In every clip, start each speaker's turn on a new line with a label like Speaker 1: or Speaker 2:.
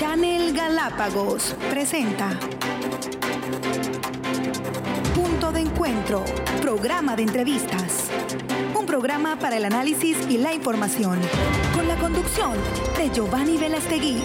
Speaker 1: Channel Galápagos presenta Punto de Encuentro, programa de entrevistas. Un programa para el análisis y la información, con la conducción de Giovanni Velastegui.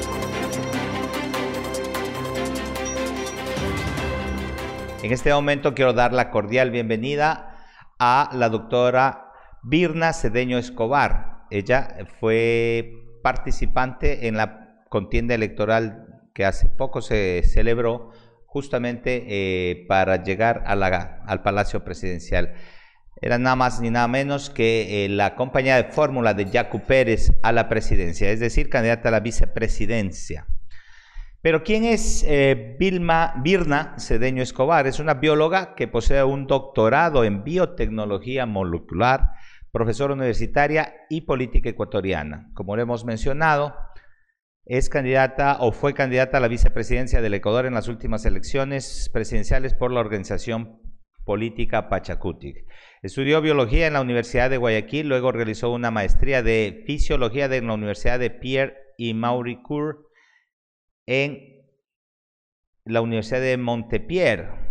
Speaker 2: En este momento quiero dar la cordial bienvenida a la doctora Birna Cedeño Escobar. Ella fue participante en la contienda electoral que hace poco se celebró justamente eh, para llegar al Palacio Presidencial. Era nada más ni nada menos que eh, la compañía de fórmula de Yacu Pérez a la presidencia, es decir, candidata a la vicepresidencia. Pero ¿quién es eh, Vilma Birna Cedeño Escobar? Es una bióloga que posee un doctorado en biotecnología molecular, profesora universitaria y política ecuatoriana. Como lo hemos mencionado, es candidata o fue candidata a la vicepresidencia del Ecuador en las últimas elecciones presidenciales por la organización política Pachacutic. Estudió biología en la Universidad de Guayaquil, luego realizó una maestría de fisiología en la Universidad de Pierre y Mauricourt en la Universidad de Montpellier,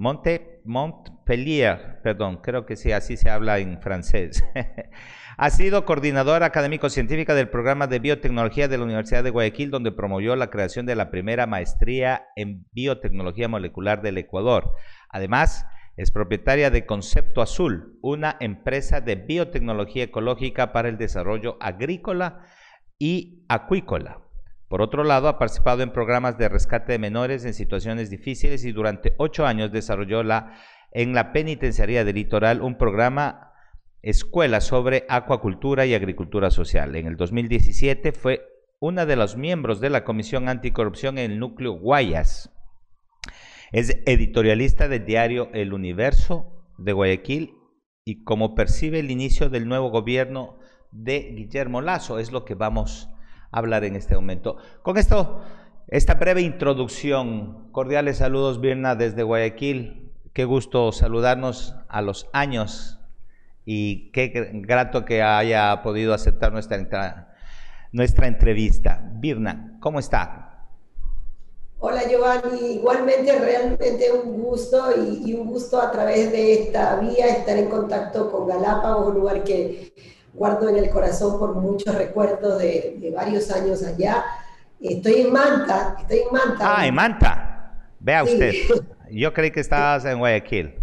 Speaker 2: Monte, Montpellier, perdón, creo que sí, así se habla en francés. ha sido coordinadora académico-científica del programa de biotecnología de la Universidad de Guayaquil, donde promovió la creación de la primera maestría en biotecnología molecular del Ecuador. Además, es propietaria de Concepto Azul, una empresa de biotecnología ecológica para el desarrollo agrícola y acuícola. Por otro lado, ha participado en programas de rescate de menores en situaciones difíciles y durante ocho años desarrolló en la Penitenciaría del Litoral un programa escuela sobre acuacultura y agricultura social. En el 2017 fue una de los miembros de la Comisión Anticorrupción en el núcleo Guayas. Es editorialista del diario El Universo de Guayaquil y como percibe el inicio del nuevo gobierno de Guillermo Lazo, es lo que vamos hablar en este momento. Con esto, esta breve introducción, cordiales saludos Birna desde Guayaquil. Qué gusto saludarnos a los años y qué grato que haya podido aceptar nuestra, nuestra entrevista. Birna, ¿cómo está?
Speaker 3: Hola Giovanni, igualmente realmente un gusto y, un gusto a través de esta vía estar en contacto con Galápagos, un lugar que guardo en el corazón por muchos recuerdos de, varios años allá. Estoy en Manta, estoy en Manta.
Speaker 2: Ah, en Manta. Vea usted. Yo creí que estabas en Guayaquil.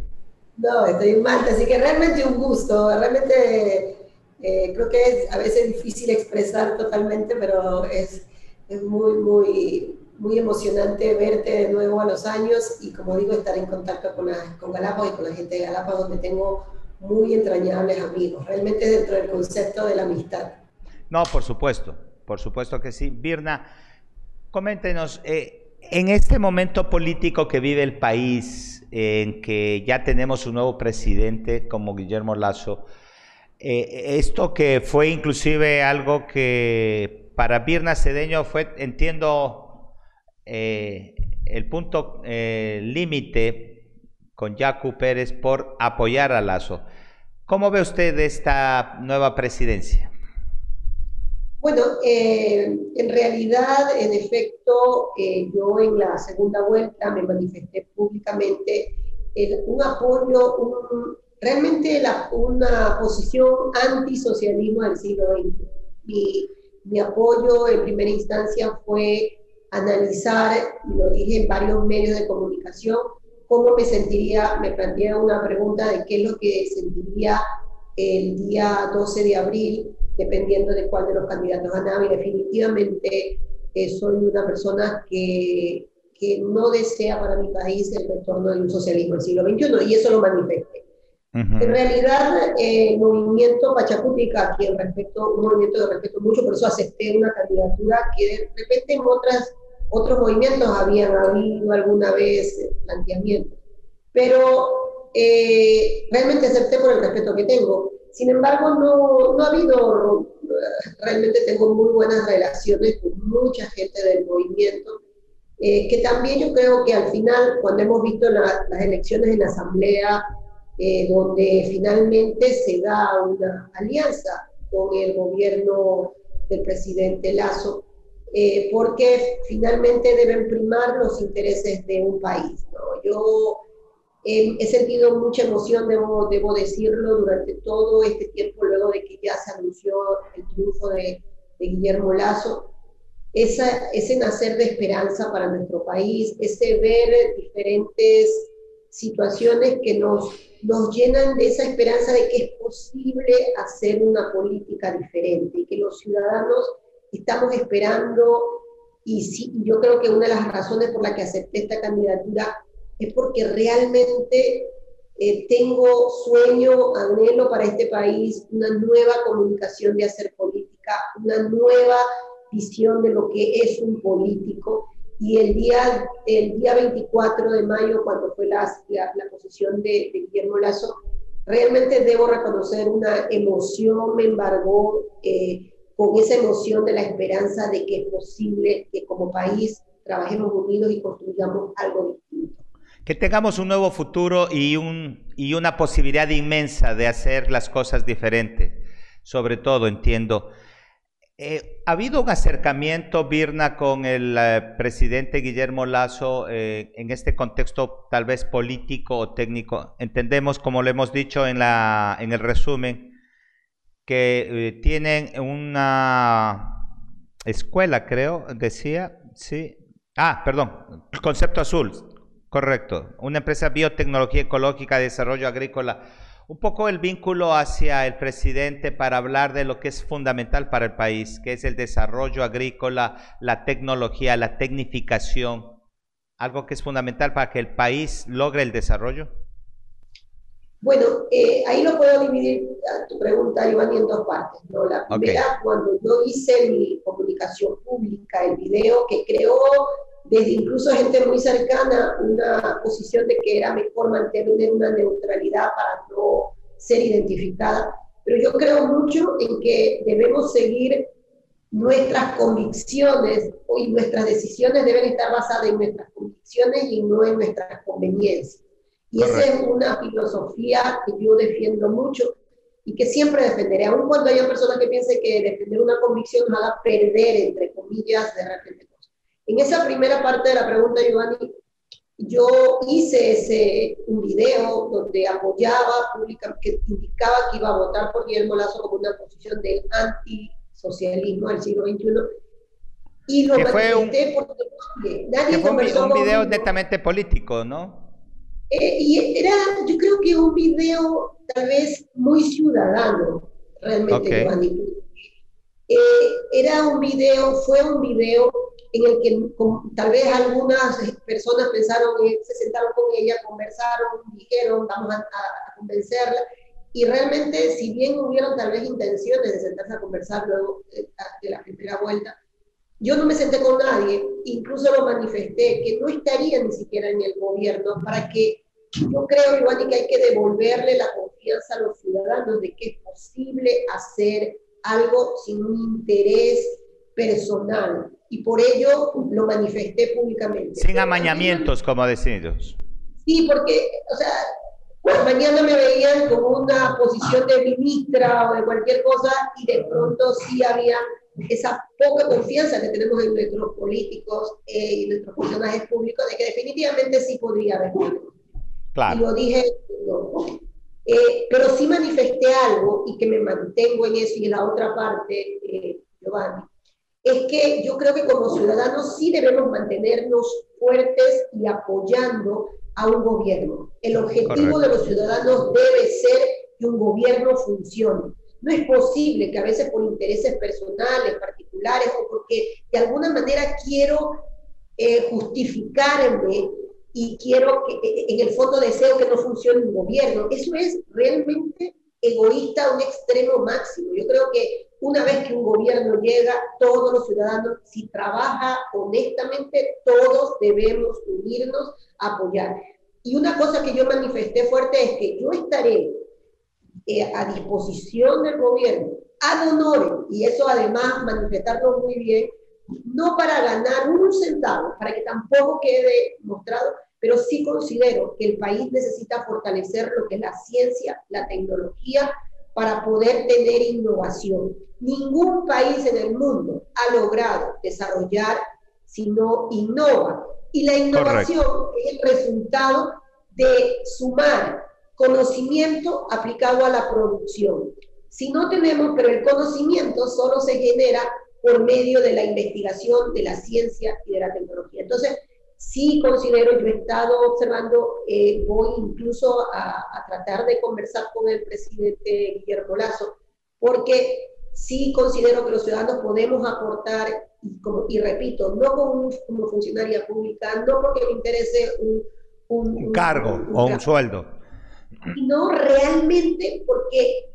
Speaker 3: No, estoy en Manta, así que realmente un gusto. Realmente eh, creo que es a veces difícil expresar totalmente, pero es, es muy, muy, muy emocionante verte de nuevo a los años y como digo, estar en contacto con, con Galápagos y con la gente de Galápagos, donde tengo muy entrañables amigos, realmente dentro del concepto de la amistad.
Speaker 2: No, por supuesto, por supuesto que sí. Birna, coméntenos, eh, en este momento político que vive el país, en que ya tenemos un nuevo presidente como Guillermo Lazo, eh, esto que fue inclusive algo que para Birna Cedeño fue, entiendo, eh, el punto límite con Yacu Pérez por apoyar a Lazo. ¿Cómo ve usted esta nueva presidencia?
Speaker 3: Bueno, eh, en realidad, en efecto, eh, yo en la segunda vuelta me manifesté públicamente un apoyo, realmente una posición antisocialismo del siglo XX. Mi, mi apoyo en primera instancia fue analizar, y lo dije en varios medios de comunicación, cómo me sentiría, me planteé una pregunta de qué es lo que sentiría el día 12 de abril, dependiendo de cuál de los candidatos ganaba, y definitivamente eh, soy una persona que, que no desea para mi país el retorno de un socialismo del siglo XXI, y eso lo manifesté. En realidad, eh, el movimiento Pachacútica, quien respeto, un movimiento que respeto mucho, por eso acepté una candidatura que de repente en otras otros movimientos habían habido alguna vez planteamientos, pero eh, realmente acepté por el respeto que tengo. Sin embargo, no, no ha habido, realmente tengo muy buenas relaciones con mucha gente del movimiento, eh, que también yo creo que al final, cuando hemos visto las elecciones en la Asamblea, eh, donde finalmente se da una alianza con el gobierno del presidente Lazo, eh, porque finalmente deben primar los intereses de un país. ¿no? Yo he sentido mucha emoción, debo, debo decirlo, durante todo este tiempo, luego de que ya se anunció el triunfo de, de Guillermo Lazo, esa, ese nacer de esperanza para nuestro país, ese ver diferentes situaciones que nos, nos llenan de esa esperanza de que es posible hacer una política diferente y que los ciudadanos estamos esperando y sí, yo creo que una de las razones por las que acepté esta candidatura es porque realmente eh, tengo sueño, anhelo para este país una nueva comunicación de hacer política, una nueva visión de lo que es un político. Y el día, el día 24 de mayo, cuando fue la, la, posición de, de, Guillermo Lazo, realmente debo reconocer una emoción, me embargó eh, con esa emoción de la esperanza de que es posible que como país trabajemos unidos y construyamos algo distinto.
Speaker 2: Que tengamos un nuevo futuro y, un, y una posibilidad inmensa de hacer las cosas diferentes. Sobre todo, entiendo. Eh, ¿Ha habido un acercamiento, Birna, con el eh, presidente Guillermo Lazo eh, en este contexto tal vez político o técnico? Entendemos, como lo hemos dicho en, la, en el resumen, que tienen una escuela, creo, decía, sí. Ah, perdón, concepto azul, Correcto. Una empresa biotecnología ecológica de desarrollo agrícola. Un poco el vínculo hacia el presidente para hablar de lo que es fundamental para el país, que es el desarrollo agrícola, la tecnología, la tecnificación. Algo que es fundamental para que el país logre el desarrollo.
Speaker 3: Bueno, eh, ahí lo puedo dividir tu pregunta, Giovanni, en dos partes. ¿no? La primera, cuando yo hice mi comunicación pública, el video que creó desde incluso gente muy cercana, una posición de que era mejor mantener una neutralidad para no ser identificada. Pero yo creo mucho en que debemos seguir nuestras convicciones y nuestras decisiones deben estar basadas en nuestras convicciones y no en nuestras conveniencias. Y esa es una filosofía que yo defiendo mucho y que siempre defenderé, aun cuando haya personas que piensen que defender una convicción nos haga perder, entre comillas, de repente en esa primera parte de la pregunta, Giovanni, yo hice ese, un video donde apoyaba públicamente, que indicaba que iba a votar por Guillermo Lazo como una posición del antisocialismo del siglo XXI.
Speaker 2: Y lo manifesté porque nadie fue un, un video netamente político, ¿no?
Speaker 3: Eh, y era, yo creo que un video tal vez muy ciudadano, realmente, Giovanni. Eh, era un video, fue un video en el que tal vez algunas personas pensaron, se sentaron con ella, conversaron, dijeron, vamos a, convencerla. Y realmente, si bien hubieron tal vez intenciones de sentarse a conversar luego de la primera vuelta, yo no me senté con nadie, incluso lo manifesté, que no estaría ni siquiera en el gobierno para que yo creo, Iván, que hay que devolverle la confianza a los ciudadanos de que es posible hacer algo sin un interés personal y por ello lo manifesté públicamente.
Speaker 2: Sin amañamientos, como decidos.
Speaker 3: Sí, porque, o sea, pues mañana me veían como una posición de ministra o de cualquier cosa y de pronto sí había esa poca confianza que tenemos en nuestros políticos eh, y nuestros personajes públicos de que definitivamente sí podría haber. Claro. Y lo dije, eh, pero sí manifesté algo y que me mantengo en eso y en la otra parte, eh, Giovanni, es que yo creo que como ciudadanos sí debemos mantenernos fuertes y apoyando a un gobierno. El objetivo de los ciudadanos debe ser que un gobierno funcione. No es posible que a veces por intereses personales, particulares, o porque de alguna manera quiero eh, justificarme y quiero que en el fondo deseo que no funcione un gobierno. Eso es realmente egoísta a un extremo máximo. Yo creo que una vez que un gobierno llega, todos los ciudadanos, si trabaja honestamente, todos debemos unirnos a apoyar. Y una cosa que yo manifesté fuerte es que yo estaré eh, a disposición del gobierno, ad honorem, y eso además manifestarlo muy bien, no para ganar un centavo, para que tampoco quede mostrado, pero sí considero que el país necesita fortalecer lo que es la ciencia, la tecnología, para poder tener innovación. Ningún país en el mundo ha logrado desarrollar si no innova. Y la innovación es el resultado de sumar conocimiento aplicado a la producción. Si no tenemos, pero el conocimiento solo se genera por medio de la investigación, de la ciencia y de la tecnología. Entonces, sí considero, yo he estado observando, eh, voy incluso a, tratar de conversar con el presidente Guillermo Lazo, porque sí considero que los ciudadanos podemos aportar, y, como, y repito, no como, como funcionaria pública, no porque me interese un,
Speaker 2: un, cargo o un sueldo,
Speaker 3: sino realmente porque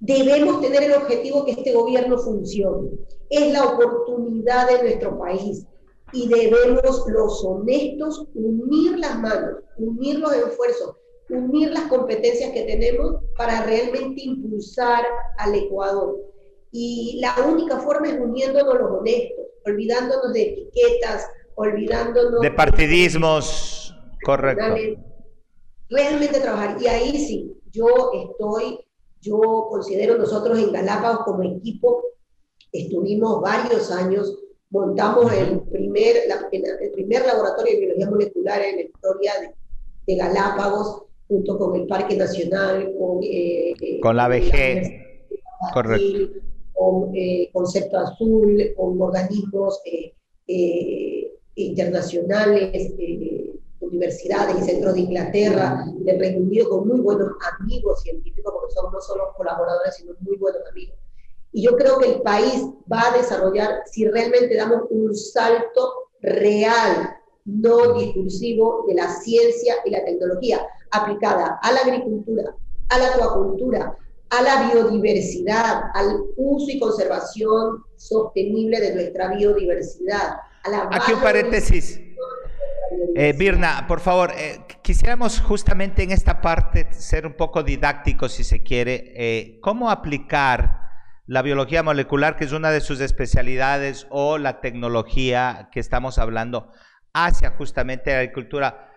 Speaker 3: debemos tener el objetivo que este gobierno funcione. Es la oportunidad de nuestro país y debemos los honestos unir las manos, unir los esfuerzos, unir las competencias que tenemos para realmente impulsar al Ecuador. Y la única forma es uniéndonos los honestos, olvidándonos de etiquetas, olvidándonos
Speaker 2: de partidismos, correcto.
Speaker 3: Realmente trabajar. Y ahí sí, yo estoy, yo considero nosotros en Galápagos como equipo, estuvimos varios años montamos el primer, el primer laboratorio de biología molecular en la historia de, Galápagos, junto con el Parque Nacional, con,
Speaker 2: eh, eh, con la VG, correcto.
Speaker 3: con eh, Concepto Azul, con organismos internacionales, universidades y centros de Inglaterra, del Reino Unido, con muy buenos amigos científicos, porque son no solo colaboradores, sino muy buenos amigos y yo creo que el país va a desarrollar si realmente damos un salto real, no discursivo, de la ciencia y la tecnología aplicada a la agricultura, a la acuacultura, a la biodiversidad, al uso y conservación sostenible de nuestra biodiversidad.
Speaker 2: Aquí un paréntesis. Eh, Birna, por favor, eh, quisiéramos justamente en esta parte ser un poco didácticos, si se quiere. Eh, ¿Cómo aplicar la biología molecular, que es una de sus especialidades, o la tecnología que estamos hablando hacia justamente la agricultura.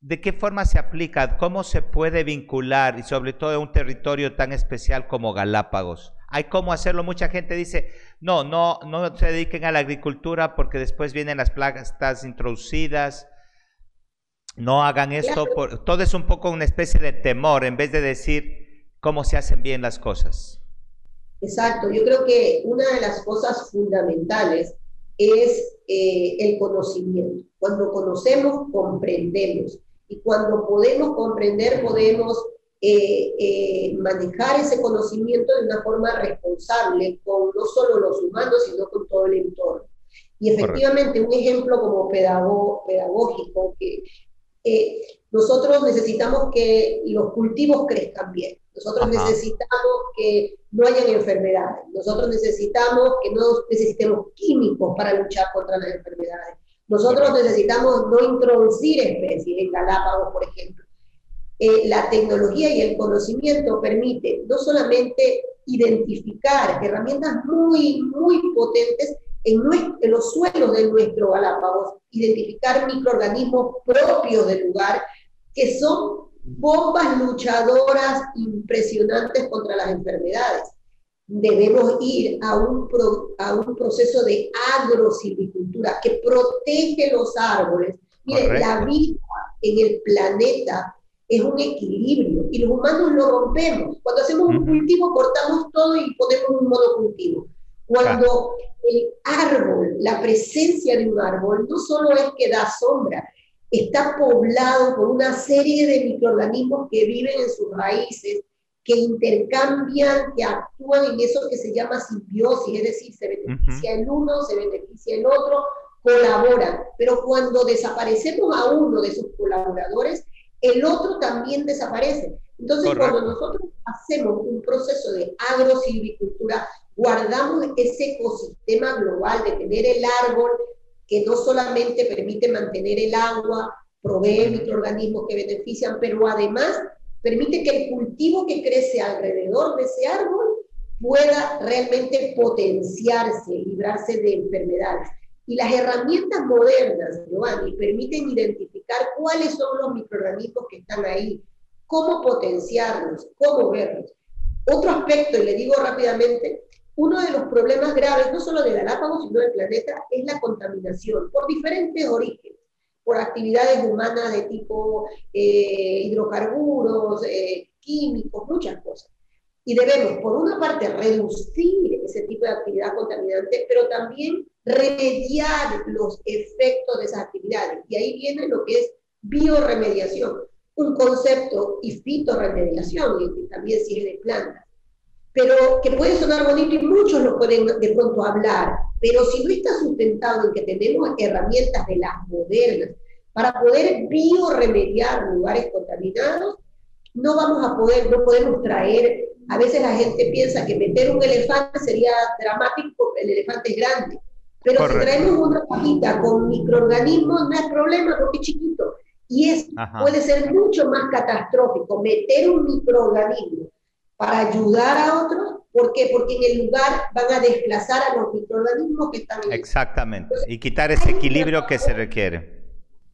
Speaker 2: ¿De qué forma se aplica? ¿Cómo se puede vincular? Y sobre todo en un territorio tan especial como Galápagos. Hay cómo hacerlo. Mucha gente dice, no, no, no se dediquen a la agricultura porque después vienen las plagas introducidas. No hagan esto. todo es un poco una especie de temor en vez de decir cómo se hacen bien las cosas.
Speaker 3: Exacto, yo creo que una de las cosas fundamentales es eh, el conocimiento. Cuando conocemos, comprendemos. Y cuando podemos comprender, podemos eh, eh, manejar ese conocimiento de una forma responsable con no solo los humanos, sino con todo el entorno. Y efectivamente, un ejemplo como pedagógico, que nosotros necesitamos que los cultivos crezcan bien. Nosotros necesitamos que no hayan enfermedades. Nosotros necesitamos que no necesitemos químicos para luchar contra las enfermedades. Nosotros necesitamos no introducir especies en Galápagos, por ejemplo. Eh, la tecnología y el conocimiento permiten no solamente identificar herramientas muy, muy potentes en, en los suelos de nuestro Galápagos, identificar microorganismos propios del lugar que son bombas luchadoras impresionantes contra las enfermedades. Debemos ir a un, a un proceso de agrosilvicultura que protege los árboles. Miren, la vida en el planeta es un equilibrio y los humanos lo rompemos. Cuando hacemos un cultivo, cortamos todo y ponemos un monocultivo. Cuando el árbol, la presencia de un árbol, no solo es que da sombra, está poblado por una serie de microorganismos que viven en sus raíces, que intercambian, que actúan en eso que se llama simbiosis, es decir, se beneficia el uno, se beneficia el otro, colaboran. Pero cuando desaparecemos a uno de sus colaboradores, el otro también desaparece. Entonces, cuando nosotros hacemos un proceso de agrosilvicultura, guardamos ese ecosistema global de tener el árbol, que no solamente permite mantener el agua, provee microorganismos que benefician, pero además permite que el cultivo que crece alrededor de ese árbol pueda realmente potenciarse, librarse de enfermedades. Y las herramientas modernas, Giovanni, permiten identificar cuáles son los microorganismos que están ahí, cómo potenciarlos, cómo verlos. Otro aspecto, y le digo rápidamente, uno de los problemas graves, no solo de Galápagos, sino del planeta, es la contaminación por diferentes orígenes, por actividades humanas de tipo eh, hidrocarburos, eh, químicos, muchas cosas. Y debemos, por una parte, reducir ese tipo de actividad contaminante, pero también remediar los efectos de esas actividades. Y ahí viene lo que es bioremediación, un concepto y fitoremediación, y también sirve de plantas pero que puede sonar bonito y muchos lo pueden de pronto hablar, pero si no está sustentado en que tenemos herramientas de las modernas para poder bioremediar lugares contaminados, no vamos a poder, no podemos traer, a veces la gente piensa que meter un elefante sería dramático porque el elefante es grande, pero si traemos una cajita con microorganismos no es problema porque es chiquito. Y es, puede ser mucho más catastrófico meter un microorganismo para ayudar a otros. ¿Por qué? Porque en el lugar van a desplazar a los microorganismos que están
Speaker 2: Exactamente. y quitar ese equilibrio que se requiere.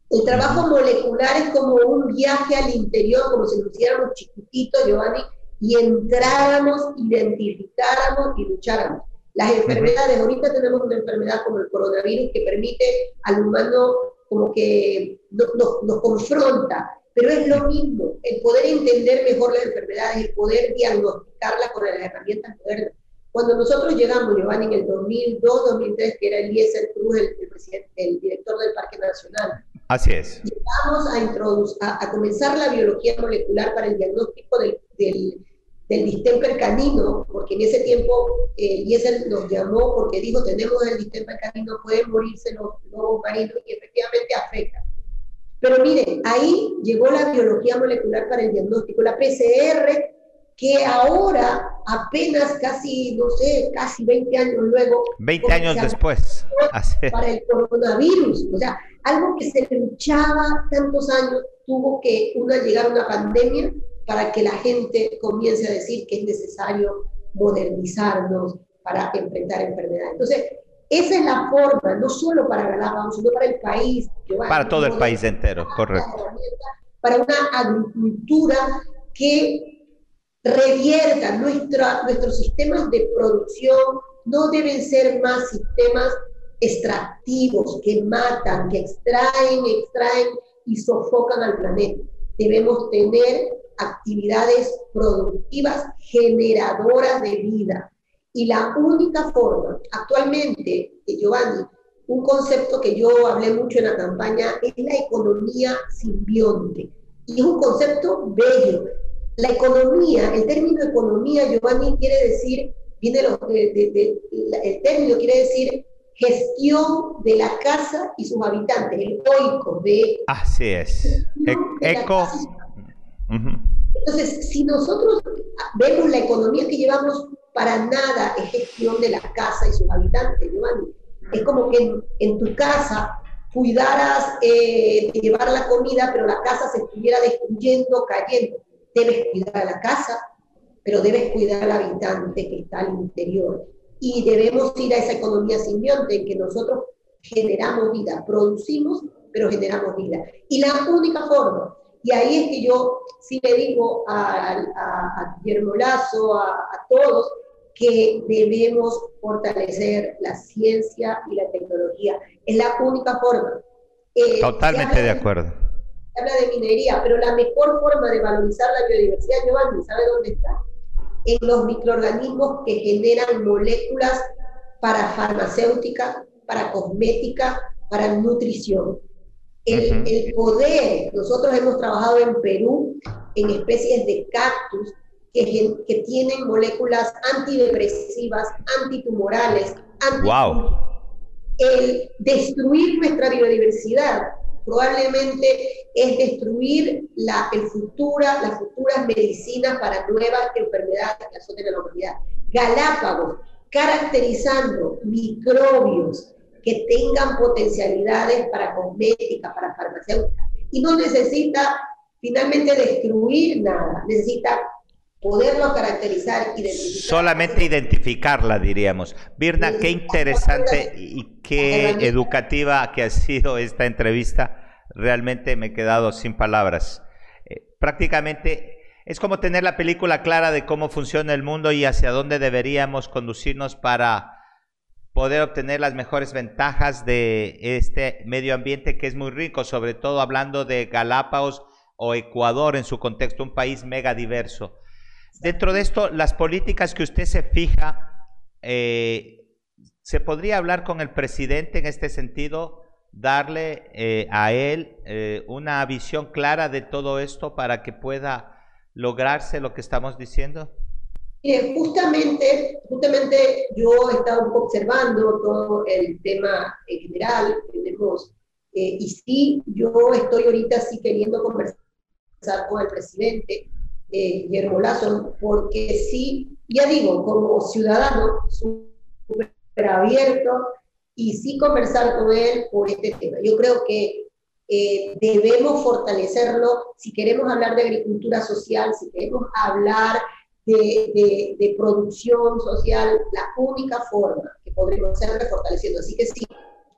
Speaker 3: El trabajo molecular es como un viaje al interior, como si lo hiciéramos chiquititos, Giovanni, y entráramos, identificáramos y lucháramos. Las enfermedades, ahorita tenemos una enfermedad como el coronavirus que permite al humano como que nos confronta pero es lo mismo, el poder entender mejor las enfermedades, el poder diagnosticarlas con las herramientas modernas. Cuando nosotros llegamos, Giovanni, en el 2002, 2003, que era Eliezer Cruz, el, presidente, el director del Parque Nacional.
Speaker 2: Así es.
Speaker 3: Llegamos a, introducir, a, comenzar la biología molecular para el diagnóstico del, del, del distemper canino, porque en ese tiempo eh, Eliezer nos llamó porque dijo, tenemos el distemper canino, pueden morirse los lobos marinos y efectivamente afecta. Pero miren, ahí llegó la biología molecular para el diagnóstico, la PCR, que ahora apenas casi, no sé, casi 20 años luego.
Speaker 2: 20 años después.
Speaker 3: Para el coronavirus. O sea, algo que se luchaba tantos años, tuvo que una, llegar una pandemia para que la gente comience a decir que es necesario modernizarnos para enfrentar enfermedades. Entonces, esa es la forma, no solo para Galápagos, sino para el país.
Speaker 2: para todo el país entero, correcto.
Speaker 3: Para una agricultura que revierta nuestra, nuestros sistemas de producción, no deben ser más sistemas extractivos que matan, que extraen, extraen y sofocan al planeta. Debemos tener actividades productivas generadoras de vida, y la única forma, actualmente, Giovanni, un concepto que yo hablé mucho en la campaña es la economía simbionte. Y es un concepto bello. La economía, el término economía, Giovanni, quiere decir, viene de, el término quiere decir gestión de la casa y sus habitantes, el oico de...
Speaker 2: Así es. E, eco.
Speaker 3: Entonces, si nosotros vemos la economía que llevamos para nada es gestión de la casa y sus habitantes, Giovanni. Es como que en, tu casa cuidaras eh, de llevar la comida, pero la casa se estuviera destruyendo, cayendo. Debes cuidar la casa, pero debes cuidar al habitante que está al interior. Y debemos ir a esa economía simbionte en que nosotros generamos vida, producimos, pero generamos vida. Y la única forma y ahí es que yo sí le digo a, a, Guillermo Lazo, a, a, todos, que debemos fortalecer la ciencia y la tecnología. Es la única forma.
Speaker 2: Eh, Totalmente de acuerdo.
Speaker 3: Se habla de minería, pero la mejor forma de valorizar la biodiversidad, Giovanni, ¿sabe dónde está? En los microorganismos que generan moléculas para farmacéutica, para cosmética, para nutrición. El, el, poder, nosotros hemos trabajado en Perú en especies de cactus que, tienen moléculas antidepresivas, antitumorales,
Speaker 2: wow.
Speaker 3: El destruir nuestra biodiversidad probablemente es destruir la, el futura, las futuras medicinas para nuevas enfermedades que azoten a la humanidad. Galápagos, caracterizando microbios que tengan potencialidades para cosmética, para farmacéutica, y no necesita finalmente destruir nada, necesita poderlo caracterizar, identificar.
Speaker 2: Solamente identificarla, diríamos. Birna, qué interesante y qué educativa que ha sido esta entrevista. Realmente me he quedado sin palabras. Eh, prácticamente es como tener la película clara de cómo funciona el mundo y hacia dónde deberíamos conducirnos para poder obtener las mejores ventajas de este medio ambiente que es muy rico, sobre todo hablando de Galápagos o Ecuador en su contexto, un país mega diverso. Dentro de esto, las políticas que usted se fija, eh, ¿se podría hablar con el presidente en este sentido? darle eh, a él eh, una visión clara de todo esto para que pueda lograrse lo que estamos diciendo?
Speaker 3: Justamente, justamente yo he estado observando todo el tema en general, tenemos, eh, y sí, yo estoy ahorita sí queriendo conversar con el presidente Guillermo Lazo, porque sí, ya digo, como ciudadano, súper abierto, y sí conversar con él por este tema. Yo creo que eh, debemos fortalecerlo si queremos hablar de agricultura social, si queremos hablar de, de, producción social, la única forma que podremos hacerlo fortaleciendo. Así que sí,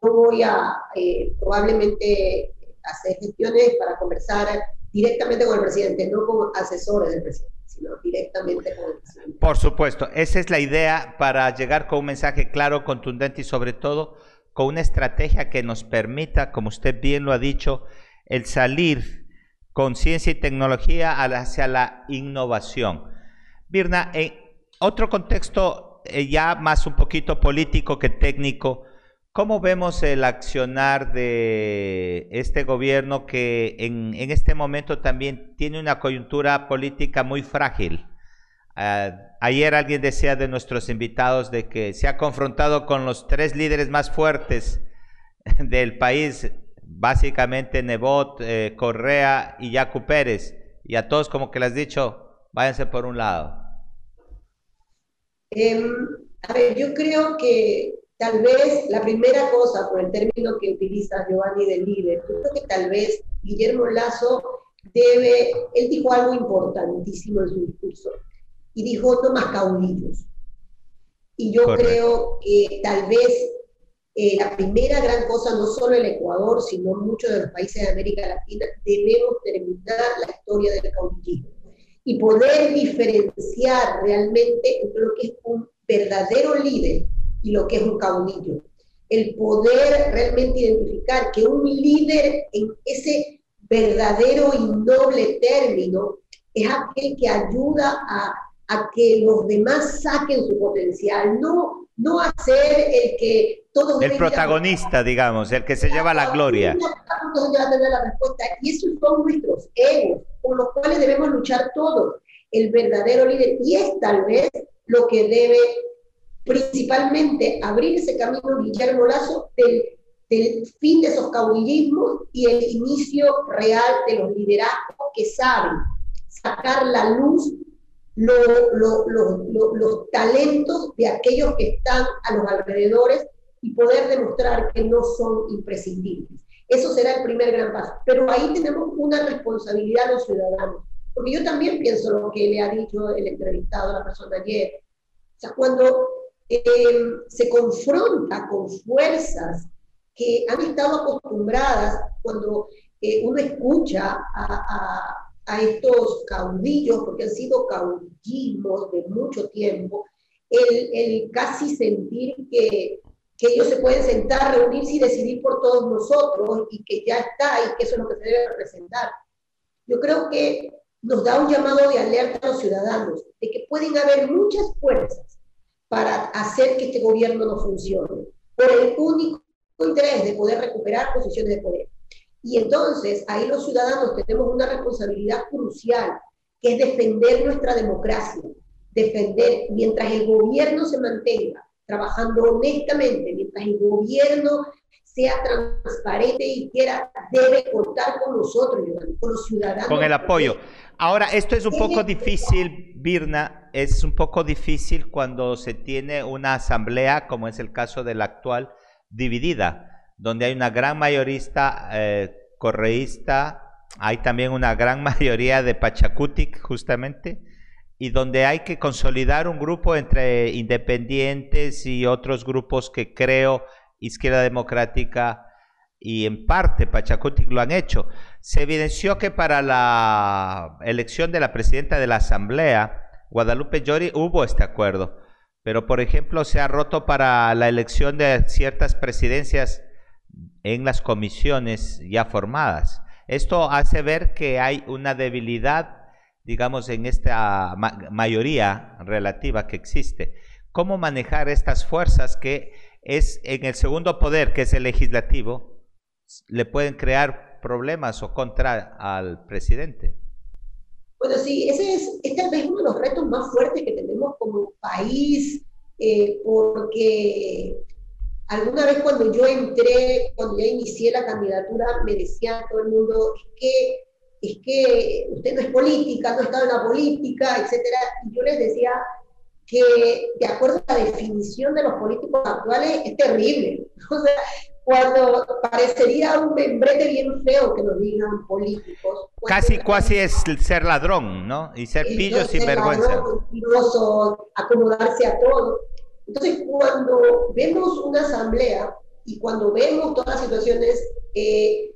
Speaker 3: yo voy a eh, probablemente hacer gestiones para conversar directamente con el presidente, no con asesores del presidente sino directamente con el presidente.
Speaker 2: Por supuesto, esa es la idea para llegar con un mensaje claro, contundente y sobre todo con una estrategia que nos permita, como usted bien lo ha dicho, el salir con ciencia y tecnología hacia la innovación. Birna, en otro contexto eh, ya más un poquito político que técnico, ¿Cómo vemos el accionar de este gobierno que en, este momento también tiene una coyuntura política muy frágil? Ah, ayer alguien decía de nuestros invitados de que se ha confrontado con los tres líderes más fuertes del país, básicamente Nebot, eh, Correa y Yacu Pérez, y a todos como que les has dicho, váyanse por un lado.
Speaker 3: Em, a ver, yo creo que Tal vez la primera cosa, por el término que utiliza Giovanni de líder, yo creo que tal vez Guillermo Lazo debe, él dijo algo importantísimo en su discurso, y dijo no más caudillos. Y yo creo que tal vez eh, la primera gran cosa, no solo el Ecuador, sino muchos de los países de América Latina, debemos terminar la historia del caudillismo y poder diferenciar realmente entre lo que es un verdadero líder y lo que es un caudillo. El poder realmente identificar que un líder en ese verdadero y noble término es aquel que ayuda a, a que los demás saquen su potencial, no, no a ser el que todos...
Speaker 2: El protagonista, digamos, el que se lleva la gloria.
Speaker 3: Y esos son nuestros egos, con los cuales debemos luchar todos. El verdadero líder, y es tal vez lo que debe principalmente abrir ese camino Guillermo Lazo del, del fin de esos caudillismos y el inicio real de los liderazgos que saben sacar la luz los talentos de aquellos que están a los alrededores y poder demostrar que no son imprescindibles. Eso será el primer gran paso. Pero ahí tenemos una responsabilidad los ciudadanos. Porque yo también pienso lo que le ha dicho el entrevistado, la persona ayer. O sea, cuando Em, se confronta con fuerzas que han estado acostumbradas cuando eh, uno escucha a, estos caudillos, porque han sido caudillismos de mucho tiempo, el, casi sentir que, que, ellos se pueden sentar, reunirse y decidir por todos nosotros y que ya está y que eso es lo que se debe representar. Yo creo que nos da un llamado de alerta a los ciudadanos de que pueden haber muchas fuerzas para hacer que este gobierno no funcione, por el único interés de poder recuperar posiciones de poder. Y entonces ahí los ciudadanos tenemos una responsabilidad crucial, que es defender nuestra democracia, defender, mientras el gobierno se mantenga trabajando honestamente, mientras el gobierno sea transparente y quiera, debe contar con nosotros, con los ciudadanos.
Speaker 2: Con el apoyo. Ahora, esto es un poco difícil, Birna, es un poco difícil cuando se tiene una asamblea, como es el caso de la actual, dividida, donde hay una gran mayorista eh, correísta, hay también una gran mayoría de Pachacutic, justamente, y donde hay que consolidar un grupo entre independientes y otros grupos que creo Izquierda Democrática y en parte Pachacutic lo han hecho. Se evidenció que para la elección de la presidenta de la Asamblea, Guadalupe Llori, hubo este acuerdo, pero por ejemplo se ha roto para la elección de ciertas presidencias en las comisiones ya formadas. Esto hace ver que hay una debilidad, digamos, en esta mayoría relativa que existe. ¿Cómo manejar estas fuerzas que es en el segundo poder, que es el legislativo, le pueden crear problemas o contra al presidente?
Speaker 3: Bueno, sí, ese es, tal vez uno de los retos más fuertes que tenemos como país, eh, porque alguna vez cuando yo entré, cuando ya inicié la candidatura, me decía todo el mundo, es que, es que usted no es política, no estado en la política, etcétera, y yo les decía que de acuerdo a la definición de los políticos actuales es terrible. O sea, cuando parecería un membrete bien feo que nos digan políticos.
Speaker 2: Casi, casi es ser ladrón, ¿no? Y ser pillo sin vergüenza.
Speaker 3: acomodarse a todo. Entonces, cuando vemos una asamblea y cuando vemos todas las situaciones, eh,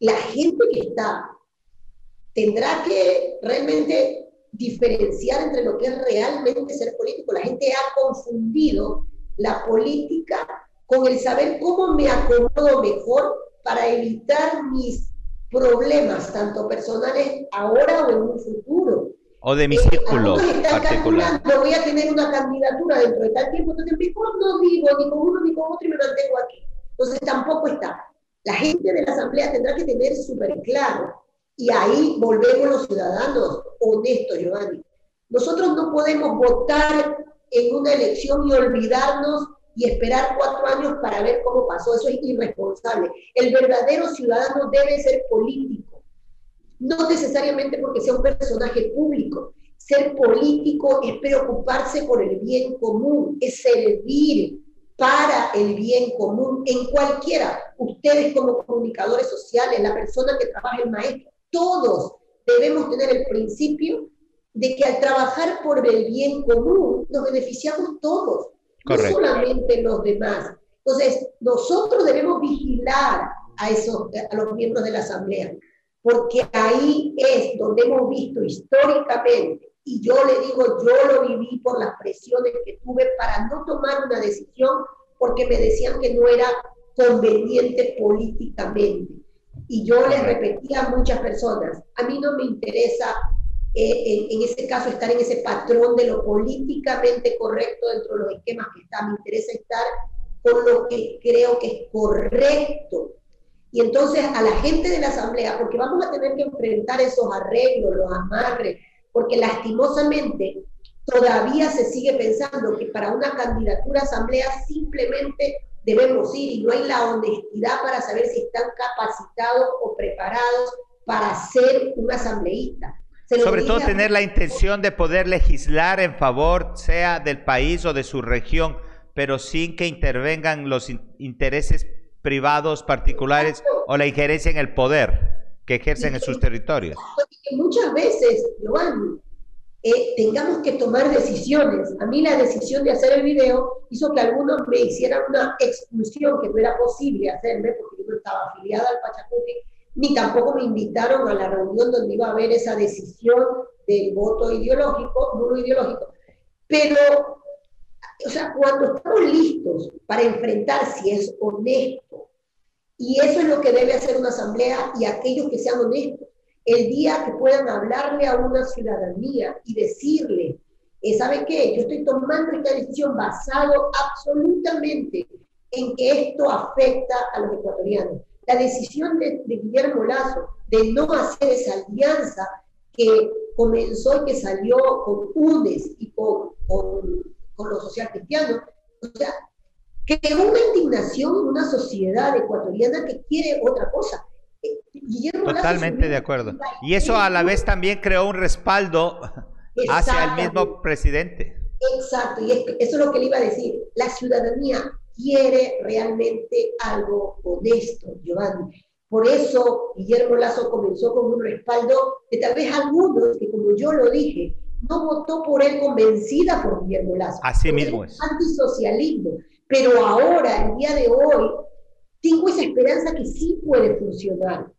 Speaker 3: la gente que está tendrá que realmente diferenciar entre lo que es realmente ser político. La gente ha confundido la política con el saber cómo me acomodo mejor para evitar mis problemas, tanto personales ahora o en un futuro.
Speaker 2: O de mi círculo particular.
Speaker 3: voy a tener una candidatura dentro de tal tiempo, entonces mejor no digo ni con uno ni con otro y me mantengo aquí. Entonces tampoco está. La gente de la Asamblea tendrá que tener súper claro, y ahí volvemos los ciudadanos honestos, Giovanni. Nosotros no podemos votar en una elección y olvidarnos y esperar cuatro años para ver cómo pasó. Eso es irresponsable. El verdadero ciudadano debe ser político, no necesariamente porque sea un personaje público. Ser político es preocuparse por el bien común, es servir para el bien común en cualquiera. Ustedes como comunicadores sociales, la persona que trabaja el maestro, todos debemos tener el principio de que al trabajar por el bien común nos beneficiamos todos no solamente los demás. Entonces, nosotros debemos vigilar a, esos, a los miembros de la Asamblea, porque ahí es donde hemos visto históricamente, y yo le digo, yo lo viví por las presiones que tuve para no tomar una decisión, porque me decían que no era conveniente políticamente. Y yo les repetía a muchas personas, a mí no me interesa eh, en, ese caso estar en ese patrón de lo políticamente correcto dentro de los esquemas que está. Me interesa estar con lo que creo que es correcto. Y entonces a la gente de la Asamblea, porque vamos a tener que enfrentar esos arreglos, los amarres, porque lastimosamente todavía se sigue pensando que para una candidatura a Asamblea simplemente debemos ir y no hay la honestidad para saber si están capacitados o preparados para ser un asambleísta.
Speaker 2: Sobre todo tener la intención de poder legislar en favor, sea del país o de su región, pero sin que intervengan los intereses privados particulares o la injerencia en el poder que ejercen en sus territorios.
Speaker 3: Muchas veces, Giovanni, eh, tengamos que tomar decisiones. A mí la decisión de hacer el video hizo que algunos me hicieran una expulsión que no era posible hacerme porque yo no estaba afiliada al Pachacuti ni tampoco me invitaron a la reunión donde iba a haber esa decisión del voto ideológico, nulo ideológico. Pero, o sea, cuando estamos listos para enfrentar si es honesto, y eso es lo que debe hacer una asamblea y aquellos que sean honestos, el día que puedan hablarle a una ciudadanía y decirle, eh, ¿sabe qué? Yo estoy tomando esta decisión basado absolutamente en que esto afecta a los ecuatorianos la decisión de, Guillermo Lazo de no hacer esa alianza que comenzó y que salió con UNES y con, con, los social cristianos, o sea, creó una indignación en una sociedad ecuatoriana que quiere otra cosa.
Speaker 2: Eh, Totalmente de acuerdo. Y eso a la vez también creó un respaldo hacia el mismo presidente.
Speaker 3: Exacto, y eso es lo que le iba a decir. La ciudadanía quiere realmente algo honesto, Giovanni. Por eso Guillermo Lazo comenzó con un respaldo de tal vez algunos que, como yo lo dije, no votó por él convencida por Guillermo Lazo.
Speaker 2: Así mismo es.
Speaker 3: Antisocialismo. Pero ahora, el día de hoy, tengo esa esperanza que sí puede funcionar.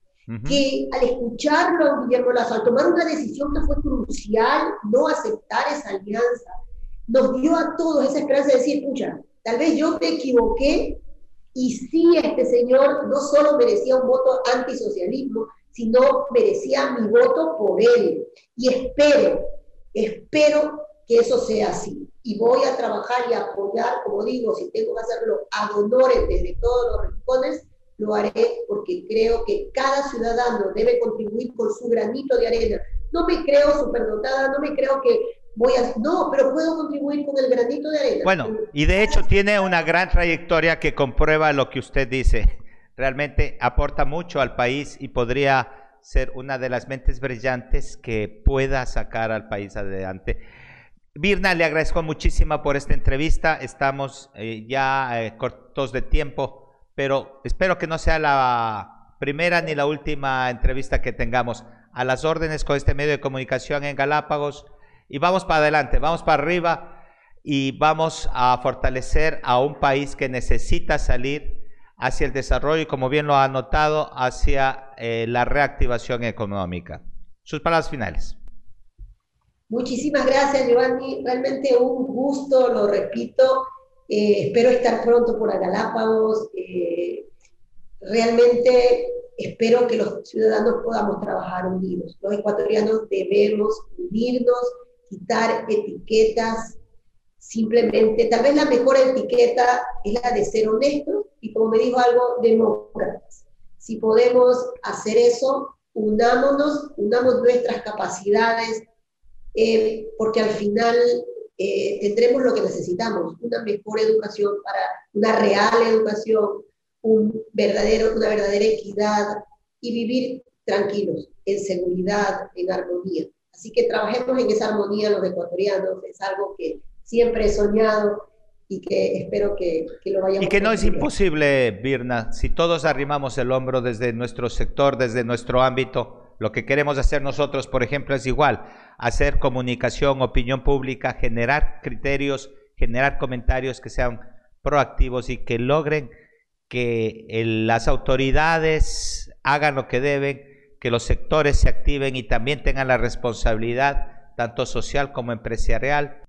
Speaker 3: Que al escucharlo a Guillermo Lazo, al tomar una decisión que fue crucial, no aceptar esa alianza, nos dio a todos esa esperanza de decir, escucha, tal vez yo te equivoqué y sí este señor no solo merecía un voto antisocialismo, sino merecía mi voto por él. Y espero, espero que eso sea así. Y voy a trabajar y apoyar, como digo, si tengo que hacerlo a honores desde todos los rincones, lo haré porque creo que cada ciudadano debe contribuir con su granito de arena. No me creo superdotada, no me creo que voy a... No, pero puedo contribuir con el granito de arena.
Speaker 2: Bueno, y de hecho tiene una gran trayectoria que comprueba lo que usted dice realmente aporta mucho al país y podría ser una de las mentes brillantes que pueda sacar al país adelante. Virna, le agradezco muchísimo por esta entrevista. Estamos eh, ya eh, cortos de tiempo, pero espero que no sea la primera ni la última entrevista que tengamos. A las órdenes con este medio de comunicación en Galápagos y vamos para adelante, vamos para arriba y vamos a fortalecer a un país que necesita salir hacia el desarrollo y, como bien lo ha notado, hacia eh, la reactivación económica. Sus palabras finales.
Speaker 3: Muchísimas gracias, Giovanni. Realmente un gusto, lo repito. Eh, espero estar pronto por Galápagos. Eh, realmente espero que los ciudadanos podamos trabajar unidos. Los ecuatorianos debemos unirnos, quitar etiquetas. Simplemente, tal vez la mejor etiqueta es la de ser honestos y como me dijo algo, demócratas. Si podemos hacer eso, unámonos, unamos nuestras capacidades, eh, porque al final eh, tendremos lo que necesitamos, una mejor educación para una real educación, un verdadero, una verdadera equidad y vivir tranquilos, en seguridad, en armonía. Así que trabajemos en esa armonía los ecuatorianos, es algo que siempre he soñado y que espero que, lo vayamos
Speaker 2: Y que no es imposible, Birna, si todos arrimamos el hombro desde nuestro sector, desde nuestro ámbito, lo que queremos hacer nosotros, por ejemplo, es igual, hacer comunicación, opinión pública, generar criterios, generar comentarios que sean proactivos y que logren que las autoridades hagan lo que deben, que los sectores se activen y también tengan la responsabilidad, tanto social como empresarial,